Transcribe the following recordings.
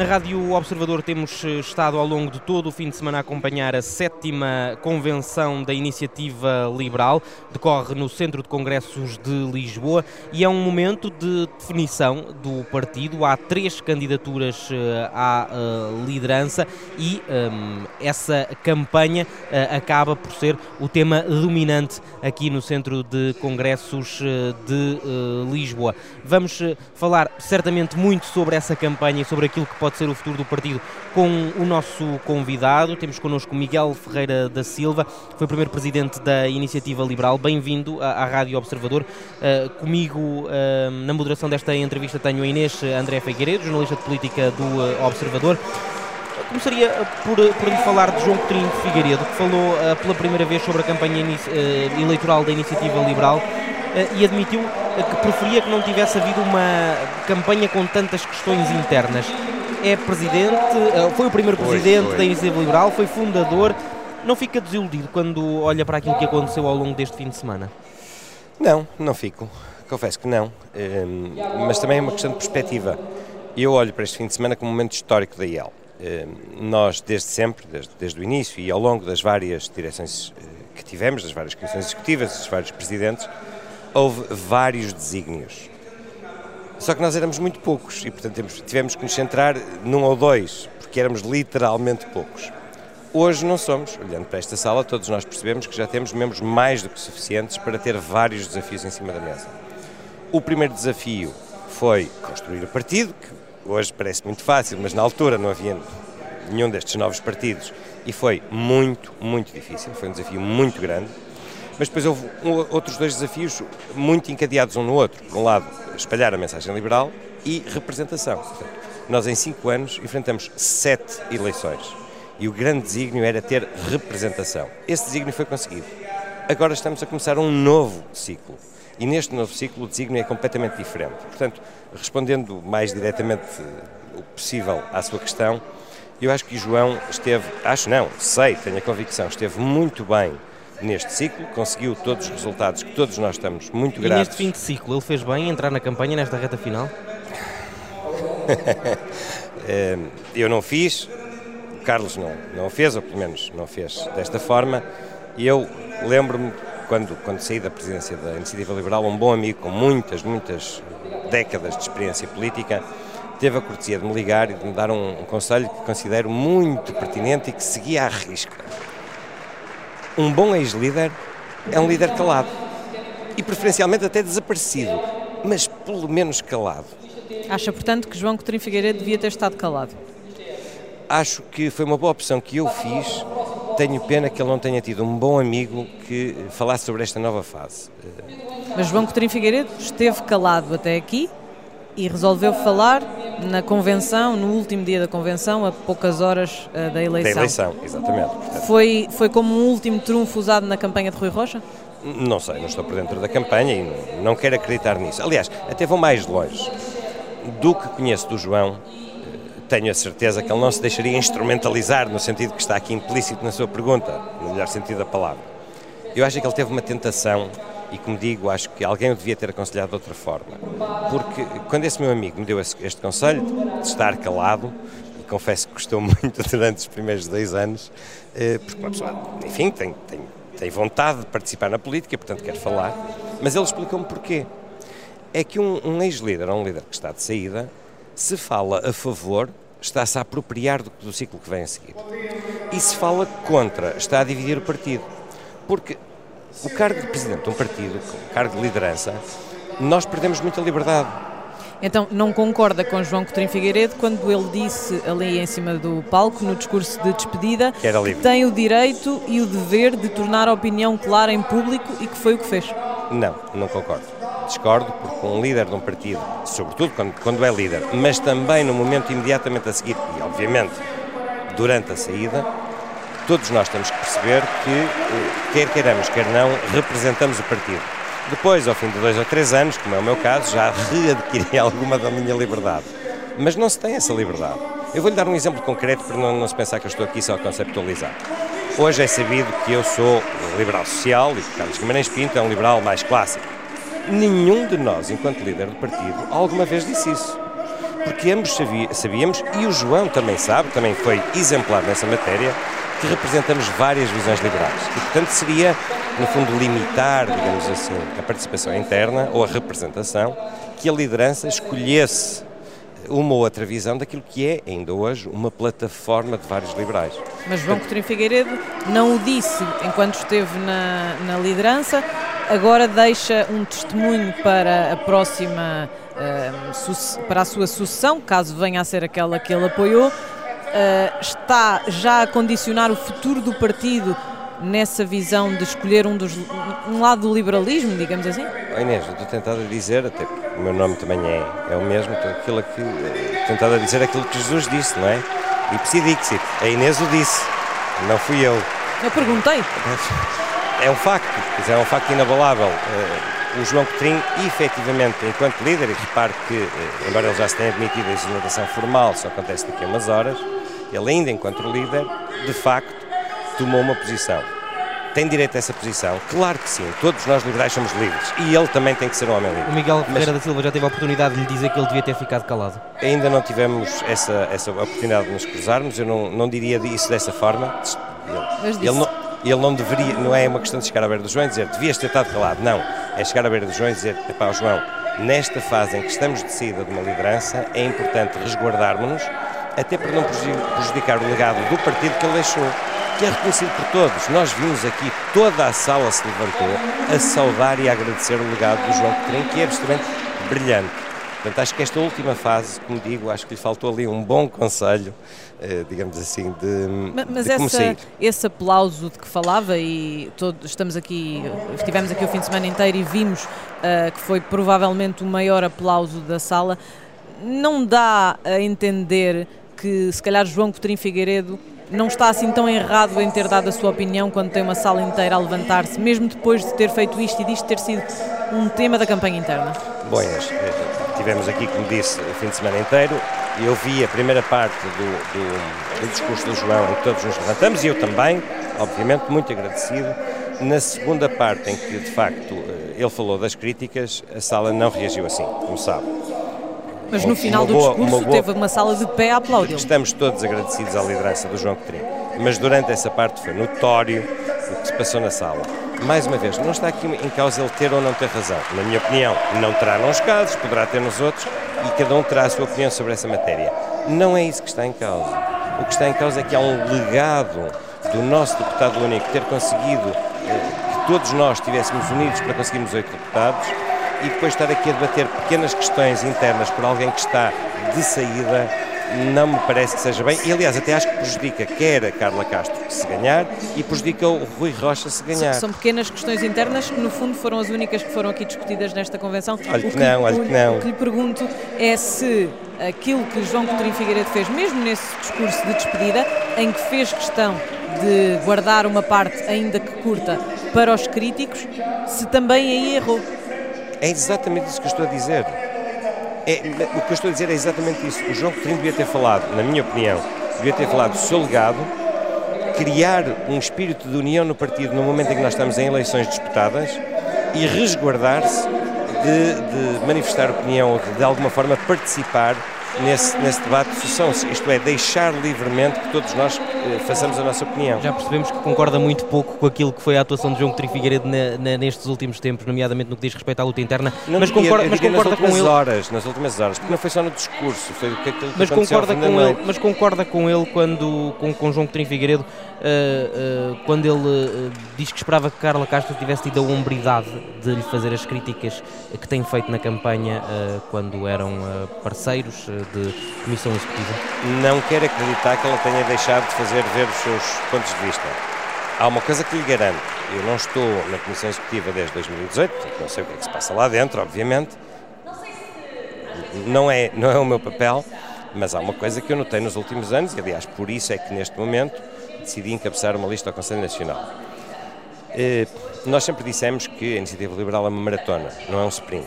Na Rádio Observador temos eh, estado ao longo de todo o fim de semana a acompanhar a sétima convenção da Iniciativa Liberal, decorre no Centro de Congressos de Lisboa e é um momento de definição do partido. Há três candidaturas eh, à eh, liderança e um, ehm, essa campanha acaba por ser o tema dominante aqui no Centro de Congressos de Lisboa. Vamos falar certamente muito sobre essa campanha e sobre aquilo que pode ser o futuro do partido com o nosso convidado. Temos connosco Miguel Ferreira da Silva, foi primeiro presidente da Iniciativa Liberal. Bem-vindo à, à Rádio Observador. Uh, comigo, uh, na moderação desta entrevista, tenho a Inês André Figueiredo, jornalista de política do uh, Observador. Começaria por, por lhe falar de João Coutinho Figueiredo, que falou pela primeira vez sobre a campanha eleitoral da Iniciativa Liberal e admitiu que preferia que não tivesse havido uma campanha com tantas questões internas é presidente, eh, foi o primeiro presidente foi, foi. da Iniciativa Liberal, foi fundador. Não fica desiludido quando olha para aquilo que aconteceu ao longo deste fim de semana? Não, não fico. Confesso que não. Um, mas também é uma questão de perspectiva. Eu olho para este fim de semana como um momento histórico da IEL. Um, nós, desde sempre, desde, desde o início e ao longo das várias direções uh, que tivemos, das várias comissões executivas, dos vários presidentes, houve vários desígnios só que nós éramos muito poucos e, portanto, tivemos que nos centrar num ou dois, porque éramos literalmente poucos. Hoje não somos. Olhando para esta sala, todos nós percebemos que já temos membros mais do que suficientes para ter vários desafios em cima da mesa. O primeiro desafio foi construir o partido, que hoje parece muito fácil, mas na altura não havia nenhum destes novos partidos e foi muito, muito difícil. Foi um desafio muito grande. Mas depois houve outros dois desafios muito encadeados um no outro. Por um lado, espalhar a mensagem liberal e representação. Portanto, nós, em cinco anos, enfrentamos sete eleições e o grande desígnio era ter representação. Esse desígnio foi conseguido. Agora estamos a começar um novo ciclo. E neste novo ciclo o desígnio é completamente diferente. Portanto, respondendo mais diretamente o possível à sua questão, eu acho que João esteve, acho não, sei, tenho a convicção, esteve muito bem neste ciclo, conseguiu todos os resultados que todos nós estamos muito gratos. E neste fim de ciclo, ele fez bem entrar na campanha nesta reta final? Eh, eu não fiz, o Carlos não, não fez, ou pelo menos não fez desta forma, e eu lembro-me, quando, quando saí da presidência da Iniciativa Liberal, um bom amigo com muitas, muitas décadas de experiência política, teve a cortesia de me ligar e de me dar um, um conselho que considero muito pertinente e que seguia à risca um bom ex-líder é um líder calado e preferencialmente até desaparecido, mas pelo menos calado. Acha, portanto, que João Coutinho Figueiredo devia ter estado calado? Acho que foi uma boa opção que eu fiz. Tenho pena que ele não tenha tido um bom amigo que falasse sobre esta nova fase. Mas João Coutinho Figueiredo esteve calado até aqui e resolveu falar na convenção, no último dia da convenção, a poucas horas uh, da eleição. Da eleição, exatamente. Foi, foi como um último trunfo usado na campanha de Rui Rocha? Não sei, não estou por dentro da campanha e não, não quero acreditar nisso. Aliás, até vou mais longe. Do que conheço do João, tenho a certeza que ele não se deixaria instrumentalizar no sentido que está aqui implícito na sua pergunta, no melhor sentido da palavra. Eu acho que ele teve uma tentação e, como digo, acho que alguém o devia ter aconselhado de outra forma. Porque quando esse meu amigo me deu este conselho de estar calado, e confesso que custou muito durante os primeiros dois anos, eh, porque uma pessoa, enfim, tem, tem, tem vontade de participar na política, portanto quer falar, mas ele explicou-me porquê. É que um, um ex-líder, ou um líder que está de saída, se fala a favor, está-se a apropriar do, do ciclo que vem a seguir. E se fala contra, está a dividir o partido. Porque o cargo de presidente de um partido, o cargo de liderança, nós perdemos muita liberdade. Então, não concorda com João Coutinho Figueiredo quando ele disse ali em cima do palco, no discurso de despedida, que, que tem o direito e o dever de tornar a opinião clara em público e que foi o que fez? Não, não concordo. Discordo porque um líder de um partido, sobretudo quando, quando é líder, mas também no momento imediatamente a seguir, e obviamente durante a saída, todos nós temos que perceber que, eh, quer queiramos, quer não, representamos o partido. Depois, ao fim de dois ou três anos, como é o meu caso, já readquiri alguma da minha liberdade. Mas não se tem essa liberdade. Eu vou-lhe dar um exemplo concreto para não, não se pensar que eu estou aqui só a conceptualizar. Hoje é sabido que eu sou liberal social e que Carlos Guimarães Pinto é um liberal mais clássico. Nenhum de nós, enquanto líder do partido, alguma vez disse isso. porque ambos sabíamos, e o João também sabe, também foi exemplar nessa matéria, que representamos várias visões liberais. E, portanto, seria, no fundo, limitar, digamos assim, a participação interna ou a representação, que a liderança escolhesse uma ou outra visão daquilo que é, ainda hoje, uma plataforma de vários liberais. Mas João Coutinho Figueiredo não o disse enquanto esteve na, na liderança, agora deixa um testemunho para a próxima, uh, para a sua sucessão, caso venha a ser aquela que ele apoiou, uh, está já a condicionar o futuro do partido nessa visão de escolher um, dos, um lado do liberalismo, digamos assim? Oh Inês, eu estou tentado a dizer, até o meu nome também é, é o mesmo, aquilo que, eh, tentado a dizer aquilo que Jesus disse, não é? Ipsi dixit, a Inês o disse, não fui eu. Eu perguntei. É um facto, é um facto inabalável. Eh, o João Petrinho, efetivamente, enquanto líder, e repare que, eh, embora ele já se tenha admitido a exoneração formal, só acontece daqui a umas horas, ele ainda enquanto líder, de facto, tomou uma posição. Tem direito a essa posição? Claro que sim, todos nós liberais somos livres e ele também tem que ser um homem livre. O Miguel Ferreira da Silva já teve a oportunidade de lhe dizer que ele devia ter ficado calado. Ainda não tivemos essa, essa oportunidade de nos cruzarmos, eu não, não diria isso dessa forma. Ele, ele, não, ele não deveria, não é uma questão de chegar à beira do João e dizer devias ter estado calado, não. É chegar à beira do João e dizer, pá, João, nesta fase em que estamos de saída de uma liderança, é importante resguardarmos-nos, até para não prejudicar o legado do partido que ele deixou que é reconhecido por todos. Nós vimos aqui, toda a sala se levantou a saudar e a agradecer o legado do João Petrinho, que é absolutamente brilhante. Portanto, acho que esta última fase, como digo, acho que lhe faltou ali um bom conselho, eh, digamos assim, de, mas, de como essa, sair. esse aplauso de que falava, e todos estamos aqui, estivemos aqui o fim de semana inteiro e vimos uh, que foi provavelmente o maior aplauso da sala, não dá a entender que se calhar João Coutinho Figueiredo não está assim tão errado em ter dado a sua opinião quando tem uma sala inteira a levantar-se, mesmo depois de ter feito isto e disto ter sido um tema da campanha interna? Inês, eh, tivemos aqui, como disse, o fim de semana inteiro eu vi a primeira parte do, do, do discurso do João em que todos nos levantamos e eu também, obviamente, muito agradecido. Na segunda parte, em que de facto eh, ele falou das críticas, a sala não reagiu assim, como sabe. Mas no final do boa, discurso boa, teve uma sala de pé a aplaudir. Estamos todos agradecidos à liderança do João Coutinho, mas durante essa parte foi notório o que se passou na sala. Mais uma vez, não está aqui em causa ele ter ou não ter razão. Na minha opinião, não terá nos casos, poderá ter nos outros, e cada um terá a sua opinião sobre essa matéria. Não é isso que está em causa. O que está em causa é que há um legado do nosso deputado único ter conseguido eh, que todos nós estivéssemos unidos para conseguirmos oito deputados e depois estar aqui a debater pequenas questões internas por alguém que está de saída não me parece que seja bem. E aliás, até acho que prejudica quer a Carla Castro se ganhar e prejudica o Rui Rocha se ganhar. São pequenas questões internas que, no fundo, foram as únicas que foram aqui discutidas nesta convenção. Olha que, que não, olha que não. O que lhe pergunto é se aquilo que João Coutinho Figueiredo fez, mesmo nesse discurso de despedida, em que fez questão de guardar uma parte, ainda que curta, para os críticos, se também aí errou. É exatamente isso que eu estou a dizer. É, o que eu estou a dizer é exatamente isso. O João Coutinho devia ter falado, na minha opinião, devia ter falado do seu legado, criar um espírito de união no partido no momento em que nós estamos em eleições disputadas e resguardar-se de, de, manifestar opinião ou de, de alguma forma participar nesse, nesse debate de sucessão, isto é, deixar livremente que todos nós façamos a nossa opinião. Já percebemos que concorda muito pouco com aquilo que foi a atuação de João Coutinho Figueiredo na, na, nestes últimos tempos, nomeadamente no que diz respeito à luta interna, não mas, concorda, mas concorda com ele... Horas, nas últimas horas, porque não foi só no discurso, foi o que, que mas concorda com ele, Mas concorda com ele quando, com, com João Coutinho Figueiredo, uh, uh, quando ele uh, diz que esperava que Carla Castro tivesse tido a hombridade de lhe fazer as críticas que tem feito na campanha quando eram parceiros de Comissão Executiva? Não quero acreditar que ela tenha deixado de fazer ver os seus pontos de vista. Há uma coisa que lhe garanto, eu não estou na Comissão Executiva desde 2018, não sei o que é que se passa lá dentro, obviamente, não é, não é o meu papel, mas há uma coisa que eu notei nos últimos anos, e aliás por isso é que neste momento decidi encabeçar uma lista ao Conselho Nacional. Eh, nós sempre dissemos que a Iniciativa Liberal é uma maratona, não é um sprint.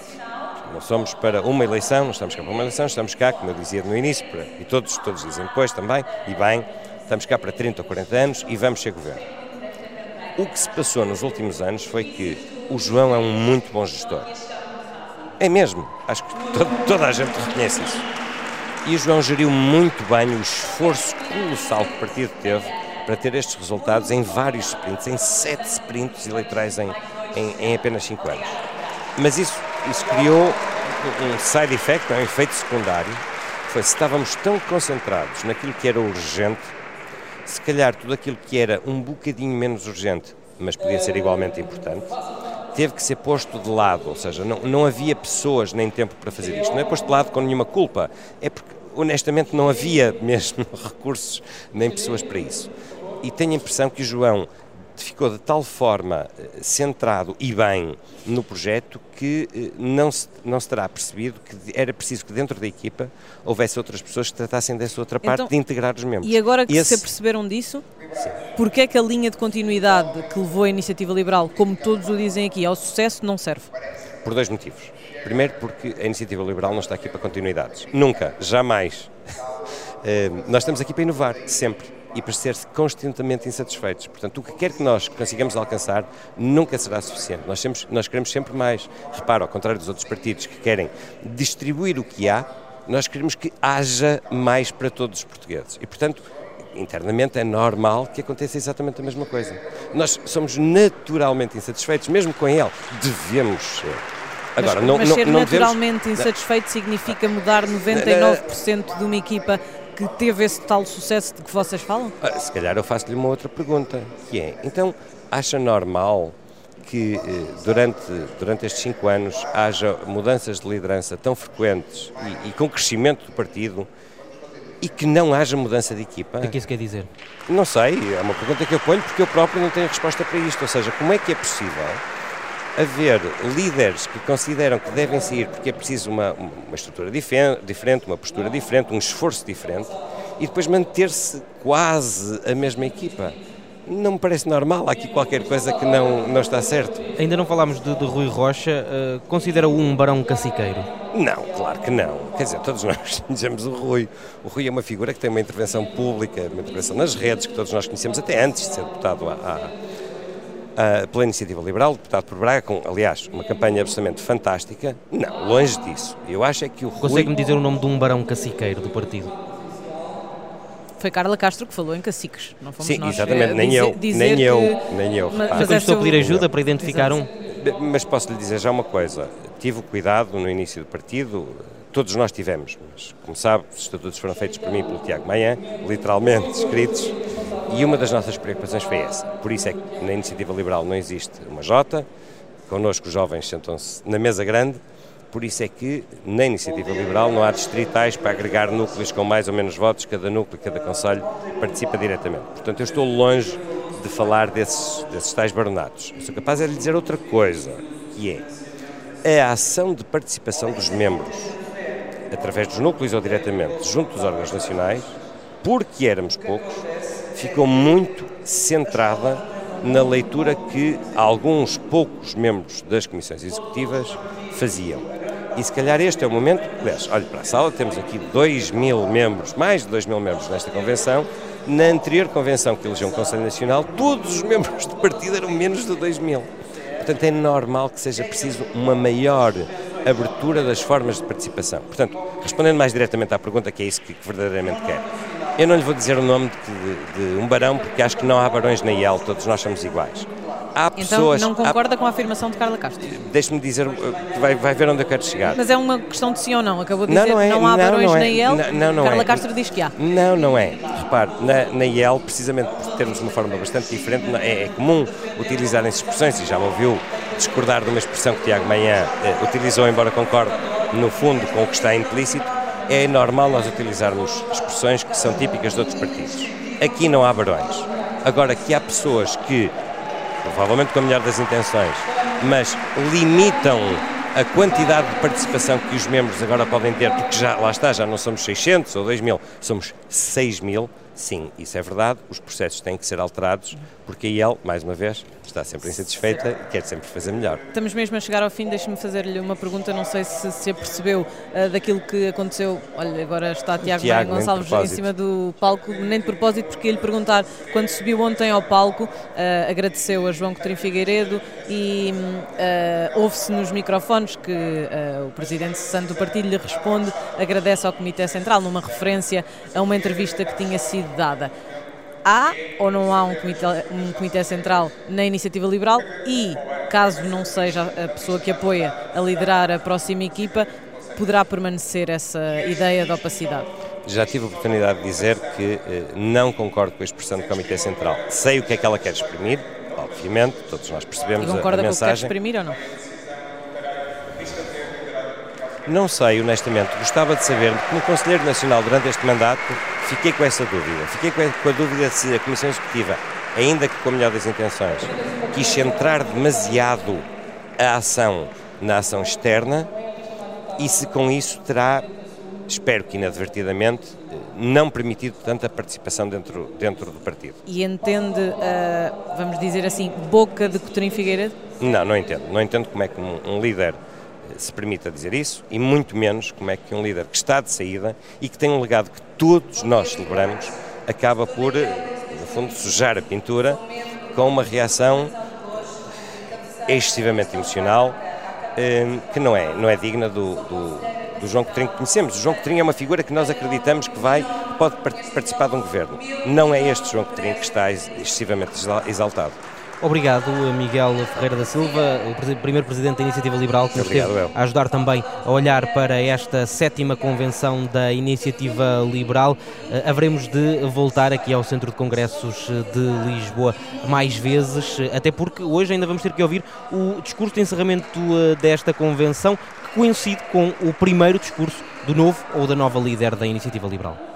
Não somos para uma eleição, não estamos cá para uma eleição, estamos cá, como eu dizia no início, para, e todos, todos dizem depois também, e bem, estamos cá para 30 ou 40 anos e vamos ser governo. O que se passou nos últimos anos foi que o João é um muito bom gestor. É mesmo, acho que todo, toda a gente reconhece isso. E o João geriu muito bem o esforço colossal que o partido teve para ter estes resultados em vários sprints, em sete sprints eleitorais em, em, em apenas cinco anos. Mas isso, isso criou um side effect, um efeito secundário, foi se estávamos tão concentrados naquilo que era urgente, se calhar tudo aquilo que era um bocadinho menos urgente, mas podia ser igualmente importante, teve que ser posto de lado, ou seja, não, não havia pessoas nem tempo para fazer isto. Não é posto de lado com nenhuma culpa, é porque honestamente não havia mesmo recursos nem pessoas para isso. E tenho a impressão que o João ficou de tal forma eh, centrado e bem no projeto que eh, não se, não se terá percebido que era preciso que dentro da equipa houvesse outras pessoas que tratassem dessa outra parte então, de integrar os membros. E agora que Esse... se aperceberam disso, porque é que a linha de continuidade que levou a Iniciativa Liberal, como todos o dizem aqui, ao sucesso não serve? Por dois motivos. Primeiro porque a Iniciativa Liberal não está aqui para continuidades. Nunca, jamais. Eh, nós estamos aqui para inovar, sempre e para ser constantemente insatisfeitos. Portanto, o que quer que nós consigamos alcançar nunca será suficiente. Nós, sempre, nós queremos sempre mais. Repara, ao contrário dos outros partidos que querem distribuir o que há, nós queremos que haja mais para todos os portugueses. E, portanto, internamente é normal que aconteça exatamente a mesma coisa. Nós somos naturalmente insatisfeitos, mesmo com ele. Devemos ser. Agora, mas, não, mas ser não, não naturalmente devemos... insatisfeito significa mudar 99% de uma equipa que teve esse tal sucesso de que vocês falam? Ah, se calhar eu faço-lhe uma outra pergunta, que é, então acha normal que eh, durante, durante estes cinco anos haja mudanças de liderança tão frequentes e, e, com crescimento do partido e que não haja mudança de equipa? O que é que isso quer dizer? Não sei, é uma pergunta que eu ponho porque eu próprio não tenho resposta para isto. Ou seja, como é que é possível haver líderes que consideram que devem sair porque é preciso uma, uma estrutura diferente, uma postura diferente, um esforço diferente, e depois manter-se quase a mesma equipa. Não me parece normal, há aqui qualquer coisa que não, não está certo. Ainda não falámos de, de Rui Rocha, uh, considera-o um barão caciqueiro? Não, claro que não. Quer dizer, todos nós conhecemos o Rui. O Rui é uma figura que tem uma intervenção pública, uma intervenção nas redes, que todos nós conhecemos até antes de ser deputado à, uh, pela Iniciativa Liberal, deputado por Braga, com, aliás, uma campanha absolutamente fantástica. Não, longe disso. Eu acho é que o Consegue-me dizer o nome de um barão caciqueiro do partido? Foi Carla Castro que falou em caciques, não fomos Sim, nós. exatamente, eh, nem, dizer, eu, dizer nem, eu, nem eu, Mas, mas estou a pedir ajuda para identificar Exato. um. Mas posso lhe dizer já uma coisa. Tive o cuidado no início do partido, todos nós tivemos, mas como sabe, os estatutos foram feitos por mim e pelo Tiago Manhã, literalmente escritos, e uma das nossas preocupações foi essa. Por isso é que na Iniciativa Liberal não existe uma Jota, connosco os jovens sentam-se na mesa grande, por isso é que na Iniciativa Liberal não há distritais para agregar núcleos com mais ou menos votos, cada núcleo, cada conselho participa diretamente. Portanto, eu estou longe de falar desses, desses tais baronatos. Eu sou capaz de lhe dizer outra coisa, que é a ação de participação dos membros, através dos núcleos ou diretamente, junto dos órgãos nacionais, porque éramos poucos, ficou muito centrada na leitura que alguns poucos membros das comissões executivas faziam. E se calhar este é o momento, olhe para a sala, temos aqui 2 mil membros, mais de 2 mil membros nesta convenção. Na anterior convenção que elegeu um Conselho Nacional, todos os membros do partido eram menos de 2 mil. Portanto, é normal que seja preciso uma maior abertura das formas de participação. Portanto, respondendo mais diretamente à pergunta, que é isso que verdadeiramente quer. Eu não lhe vou dizer o nome de, de, de um barão, porque acho que não há barões na IEL, todos nós somos iguais. Há então pessoas, não concorda há... com a afirmação de Carla Castro? Deixe-me dizer, vai, vai ver onde eu quero chegar. Mas é uma questão de sim ou não, acabou de dizer não, não, é, não há não, barões não é. na IEL, não, não, não Carla é. Castro diz que há. Não, não é. Repare, na, na IEL, precisamente por termos uma forma bastante diferente, é, é comum utilizarem expressões, e já me ouviu discordar de uma expressão que Tiago Manhã eh, utilizou, embora concorde no fundo com o que está implícito, é normal nós utilizarmos expressões que são típicas de outros partidos. Aqui não há barões. Agora, que há pessoas que, provavelmente com a melhor das intenções, mas limitam a quantidade de participação que os membros agora podem ter, porque já lá está, já não somos 600 ou 2 mil, somos 6 mil, sim, isso é verdade, os processos têm que ser alterados, porque a IEL, mais uma vez, está sempre insatisfeita e quer sempre fazer melhor. Estamos mesmo a chegar ao fim, deixe-me fazer-lhe uma pergunta, não sei se se apercebeu uh, daquilo que aconteceu, olha, agora está Tiago, Tiago Gonçalves em cima do palco, nem de propósito, porque ia lhe perguntar, quando subiu ontem ao palco, uh, agradeceu a João Coutinho Figueiredo e uh, ouve-se nos microfones que o Presidente Santo do Partido lhe responde, agradece ao Comitê Central, numa referência a uma entrevista que tinha sido dada há ou não há um comitê, um comitê central na iniciativa liberal e, caso não seja a pessoa que apoia a liderar a próxima equipa, poderá permanecer essa ideia de opacidade? Já tive a oportunidade de dizer que eh, não concordo com a expressão do Comitê Central. Sei o que é que ela quer exprimir, obviamente, todos nós percebemos e concorda a, a mensagem. com o que quer exprimir ou não? Não sei, honestamente. Gostava de saber, como Conselheiro Nacional durante este mandato, fiquei com essa dúvida. Fiquei com a dúvida se a Comissão Executiva, ainda que com a melhor das intenções, quis centrar demasiado a ação na ação externa e se com isso terá, espero que inadvertidamente, não permitido tanta participação dentro, dentro do partido. E entende, uh, vamos dizer assim, boca de Coutinho Figueiredo? Não, não entendo. Não entendo como é que um, um líder se permita dizer isso e muito menos como é que um líder que está de saída e que tem um legado que todos nós celebramos acaba por, no fundo, sujar a pintura com uma reação excessivamente emocional eh, que não é, não é digna do, do, do João Coutinho que conhecemos. O João Coutinho é uma figura que nós acreditamos que vai, pode participar de um governo. Não é este João Coutinho que está excessivamente exaltado. Obrigado, Miguel Ferreira da Silva, o primeiro presidente da Iniciativa Liberal, que nos Obrigado, esteve a ajudar também a olhar para esta sétima convenção da Iniciativa Liberal. Uh, haveremos de voltar aqui ao Centro de Congressos de Lisboa mais vezes, até porque hoje ainda vamos ter que ouvir o discurso de encerramento uh, desta convenção, que coincide com o primeiro discurso do novo ou da nova líder da Iniciativa Liberal.